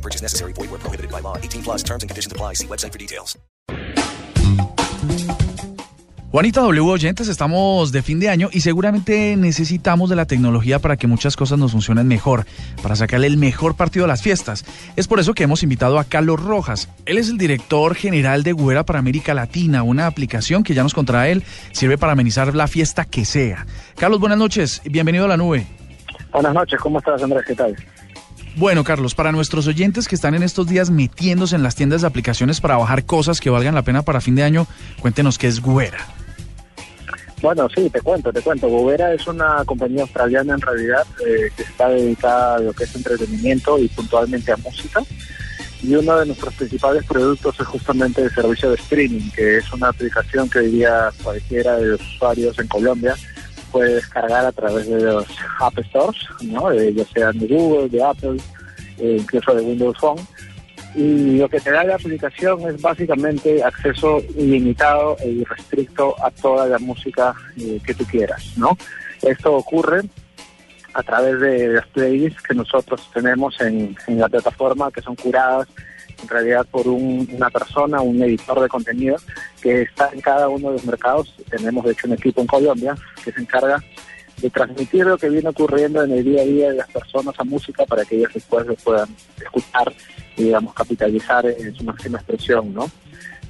No purchase necessary. Void where prohibited by law. 18 plus terms and conditions apply. See website for details. Juanita W. Oyentes, estamos de fin de año y seguramente necesitamos de la tecnología para que muchas cosas nos funcionen mejor, para sacarle el mejor partido a las fiestas. Es por eso que hemos invitado a Carlos Rojas. Él es el director general de Güera para América Latina, una aplicación que ya nos contra él sirve para amenizar la fiesta que sea. Carlos, buenas noches, bienvenido a la nube. Buenas noches, ¿cómo estás Andrés? ¿Qué tal? Bueno, Carlos, para nuestros oyentes que están en estos días metiéndose en las tiendas de aplicaciones para bajar cosas que valgan la pena para fin de año, cuéntenos qué es Güera. Bueno, sí, te cuento, te cuento. Gubera es una compañía australiana en realidad eh, que está dedicada a lo que es entretenimiento y puntualmente a música. Y uno de nuestros principales productos es justamente el servicio de streaming, que es una aplicación que hoy día cualquiera de los usuarios en Colombia puede descargar a través de los App Stores, ¿no? Eh, ya sean de Google, de Apple, eh, incluso de Windows Phone y lo que te da la aplicación es básicamente acceso ilimitado e irrestricto a toda la música eh, que tú quieras, ¿no? Esto ocurre a través de las playlists que nosotros tenemos en, la plataforma, que son curadas en realidad por una persona, un editor de contenido, que está en cada uno de los mercados. Tenemos de hecho un equipo en Colombia que se encarga de transmitir lo que viene ocurriendo en el día a día de las personas a música para que ellas después lo puedan escuchar y, digamos, capitalizar en su máxima expresión, ¿no?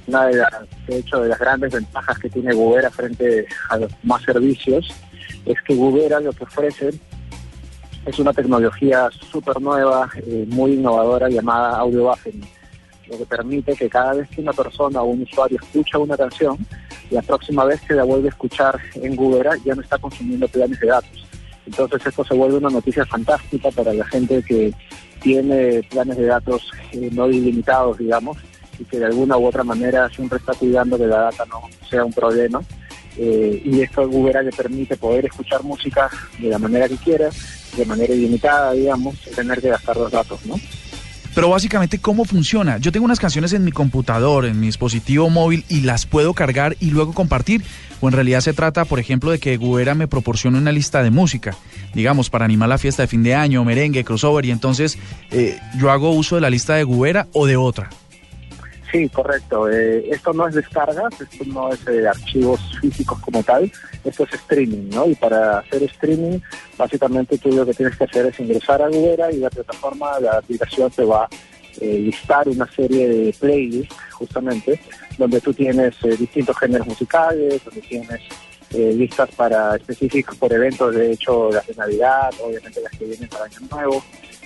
Una de las, de hecho, de las grandes ventajas que tiene Gubera frente a más servicios es que Gubera lo que ofrece es una tecnología súper nueva, eh, muy innovadora llamada audio buffering, lo que permite que cada vez que una persona o un usuario escucha una canción, la próxima vez que la vuelve a escuchar en Google ya no está consumiendo planes de datos. Entonces esto se vuelve una noticia fantástica para la gente que tiene planes de datos eh, no ilimitados, digamos, y que de alguna u otra manera siempre está cuidando que la data no sea un problema. Eh, y esto Google le permite poder escuchar música de la manera que quiera, de manera ilimitada, digamos, sin tener que gastar los datos, ¿no? Pero básicamente, ¿cómo funciona? Yo tengo unas canciones en mi computador, en mi dispositivo móvil, y las puedo cargar y luego compartir. O en realidad se trata, por ejemplo, de que Guera me proporcione una lista de música, digamos, para animar la fiesta de fin de año, merengue, crossover, y entonces eh, yo hago uso de la lista de Guera o de otra. Sí, correcto. Eh, esto no es descargas, esto no es de archivos físicos como tal, esto es streaming, ¿no? Y para hacer streaming, básicamente tú lo que tienes que hacer es ingresar a Google y la plataforma, la aplicación te va eh, listar una serie de playlists, justamente, donde tú tienes eh, distintos géneros musicales, donde tienes listas para específicos por eventos, de hecho, las de Navidad, obviamente las que vienen para Año Nuevo,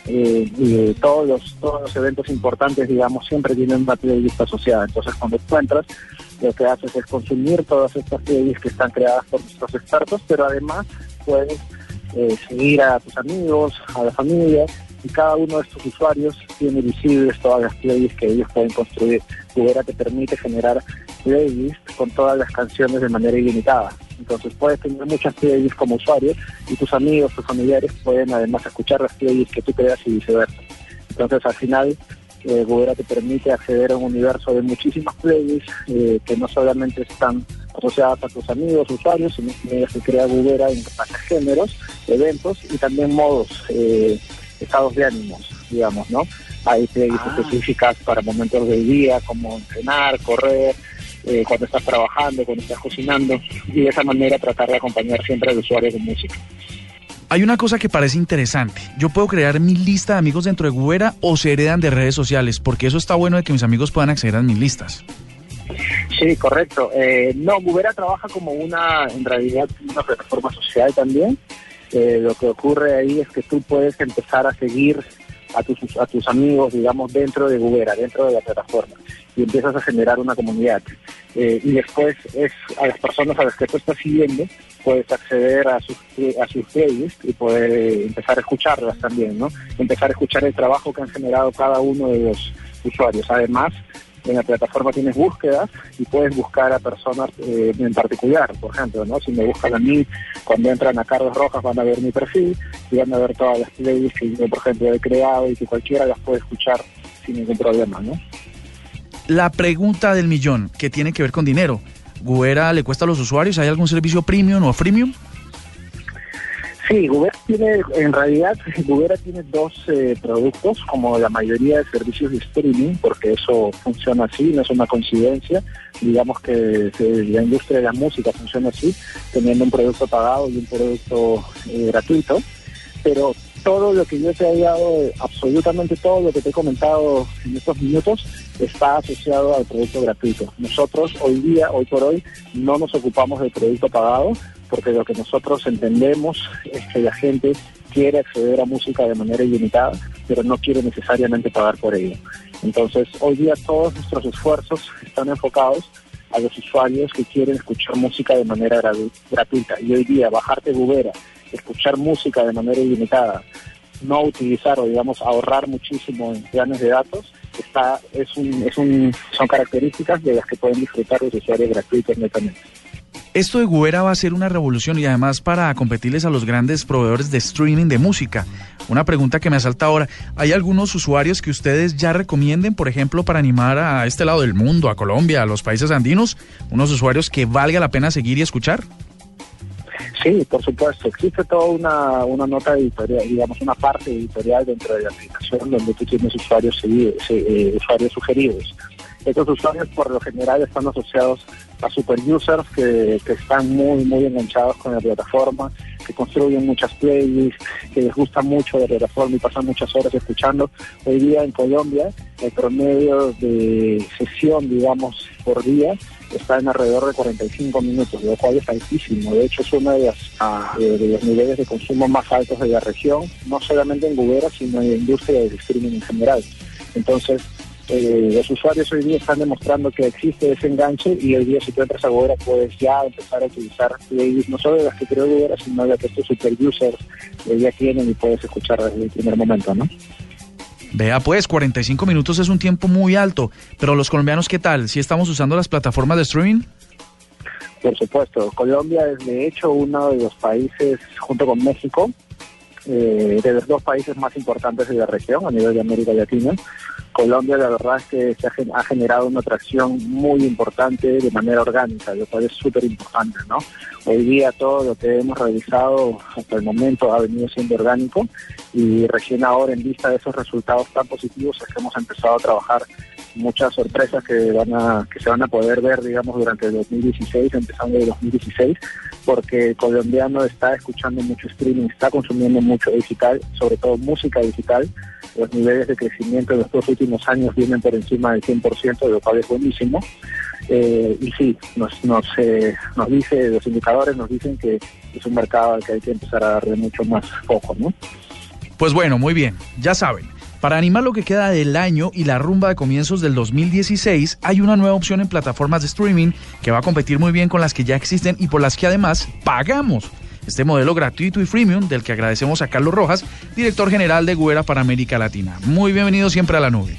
eh, y todos los, todos los eventos importantes, digamos, siempre tienen una playlist asociada. Entonces, cuando encuentras, lo que haces es consumir todas estas playlists que están creadas por nuestros expertos, pero además puedes eh, seguir a tus amigos, a la familia, y cada uno de estos usuarios tiene visibles todas las playlists que ellos pueden construir. Kubera te permite generar playlists con todas las canciones de manera ilimitada. Entonces puedes tener muchas playlists como usuario y tus amigos, tus familiares pueden además escuchar las playlists que tú creas y viceversa. Entonces al final eh, te permite acceder a un universo de muchísimas playlists eh, que no solamente están asociadas a tus amigos, usuarios, sino que se crea Gubera en géneros, eventos y también modos, eh, estados de ánimos, digamos, ¿no? Hay playlists ah. específicas para momentos del día, como entrenar, correr, eh, cuando estás trabajando, cuando estás cocinando, y de esa manera tratar de acompañar siempre al usuario con música. Hay una cosa que parece interesante. Yo puedo crear mi lista de amigos dentro de Gubera o se heredan de redes sociales, porque eso está bueno de que mis amigos puedan acceder a mis listas. Sí, correcto. Eh, no, Gubera trabaja como una, en realidad, una plataforma social también. Eh, lo que ocurre ahí es que tú puedes empezar a seguir a tus, a tus amigos, digamos, dentro de Gubera, dentro de la plataforma y empiezas a generar una comunidad. Eh, y después es a las personas a las que tú estás siguiendo, puedes acceder a sus, a sus playlists y poder empezar a escucharlas también, ¿no? Empezar a escuchar el trabajo que han generado cada uno de los usuarios. Además, en la plataforma tienes búsquedas y puedes buscar a personas eh, en particular, por ejemplo, ¿no? Si me buscan a mí, cuando entran a Carlos Rojas van a ver mi perfil y van a ver todas las playlists que yo, por ejemplo, he creado y que cualquiera las puede escuchar sin ningún problema, ¿no? La pregunta del millón, que tiene que ver con dinero. ¿Gubera le cuesta a los usuarios? ¿Hay algún servicio premium o freemium? Sí, Gubera tiene, en realidad, Gubera tiene dos eh, productos, como la mayoría de servicios de streaming, porque eso funciona así, no es una coincidencia. Digamos que la industria de la música funciona así, teniendo un producto pagado y un producto eh, gratuito. Pero todo lo que yo te he dado, absolutamente todo lo que te he comentado en estos minutos, está asociado al producto gratuito. Nosotros hoy día, hoy por hoy, no nos ocupamos del producto pagado, porque lo que nosotros entendemos es que la gente quiere acceder a música de manera ilimitada, pero no quiere necesariamente pagar por ello. Entonces, hoy día todos nuestros esfuerzos están enfocados a los usuarios que quieren escuchar música de manera gratuita. Y hoy día, bajarte Gubera, escuchar música de manera ilimitada, no utilizar o, digamos, ahorrar muchísimo en planes de datos, está, es un, es un, son características de las que pueden disfrutar los usuarios gratuitos netamente. Esto de Gubera va a ser una revolución y además para competirles a los grandes proveedores de streaming de música. Una pregunta que me asalta ahora, ¿hay algunos usuarios que ustedes ya recomienden, por ejemplo, para animar a este lado del mundo, a Colombia, a los países andinos, unos usuarios que valga la pena seguir y escuchar? Sí, por supuesto. Existe toda una, una nota editorial, digamos, una parte editorial dentro de la aplicación donde tú tienes usuarios, eh, usuarios sugeridos. Estos usuarios por lo general están asociados a super users que, están muy, muy enganchados con la plataforma, que construyen muchas playlists, que les gusta mucho la plataforma y pasan muchas horas escuchando. Hoy día en Colombia el promedio de sesión, digamos, por día está en alrededor de 45 minutos, lo cual es altísimo. De hecho, es uno de, ah, de, los niveles de consumo más altos de la región, no solamente en Gubera, sino en la industria del streaming en general. Entonces, eh, los usuarios hoy día están demostrando que existe ese enganche y hoy día si tú entras a Gobera puedes ya empezar a utilizar playlists no solo de las que creó Gobera, sino de las que estos super users eh, ya tienen y puedes escuchar desde el primer momento, ¿no? Vea pues, 45 minutos es un tiempo muy alto, pero los colombianos, ¿qué tal? ¿Si estamos usando las plataformas de streaming? Por supuesto, Colombia es de hecho uno de los países, junto con México, eh, de los dos países más importantes de la región a nivel de América Latina. Colombia la verdad es que se ha, generado una atracción muy importante de manera orgánica, lo cual es súper importante, ¿no? Hoy día todo lo que hemos realizado hasta el momento ha venido siendo orgánico y recién ahora en vista de esos resultados tan positivos es que hemos empezado a trabajar muchas sorpresas que van a que se van a poder ver digamos durante el 2016 empezando el 2016 porque el colombiano está escuchando mucho streaming está consumiendo mucho digital sobre todo música digital. Los niveles de crecimiento de los dos últimos años vienen por encima del 100% lo cual es buenísimo. Eh, y sí nos nos eh, nos dice los indicadores nos dicen que es un mercado al que hay que empezar a darle mucho más foco no pues bueno muy bien ya saben para animar lo que queda del año y la rumba de comienzos del 2016, hay una nueva opción en plataformas de streaming que va a competir muy bien con las que ya existen y por las que además pagamos. Este modelo gratuito y freemium del que agradecemos a Carlos Rojas, director general de Guera para América Latina. Muy bienvenido siempre a la nube.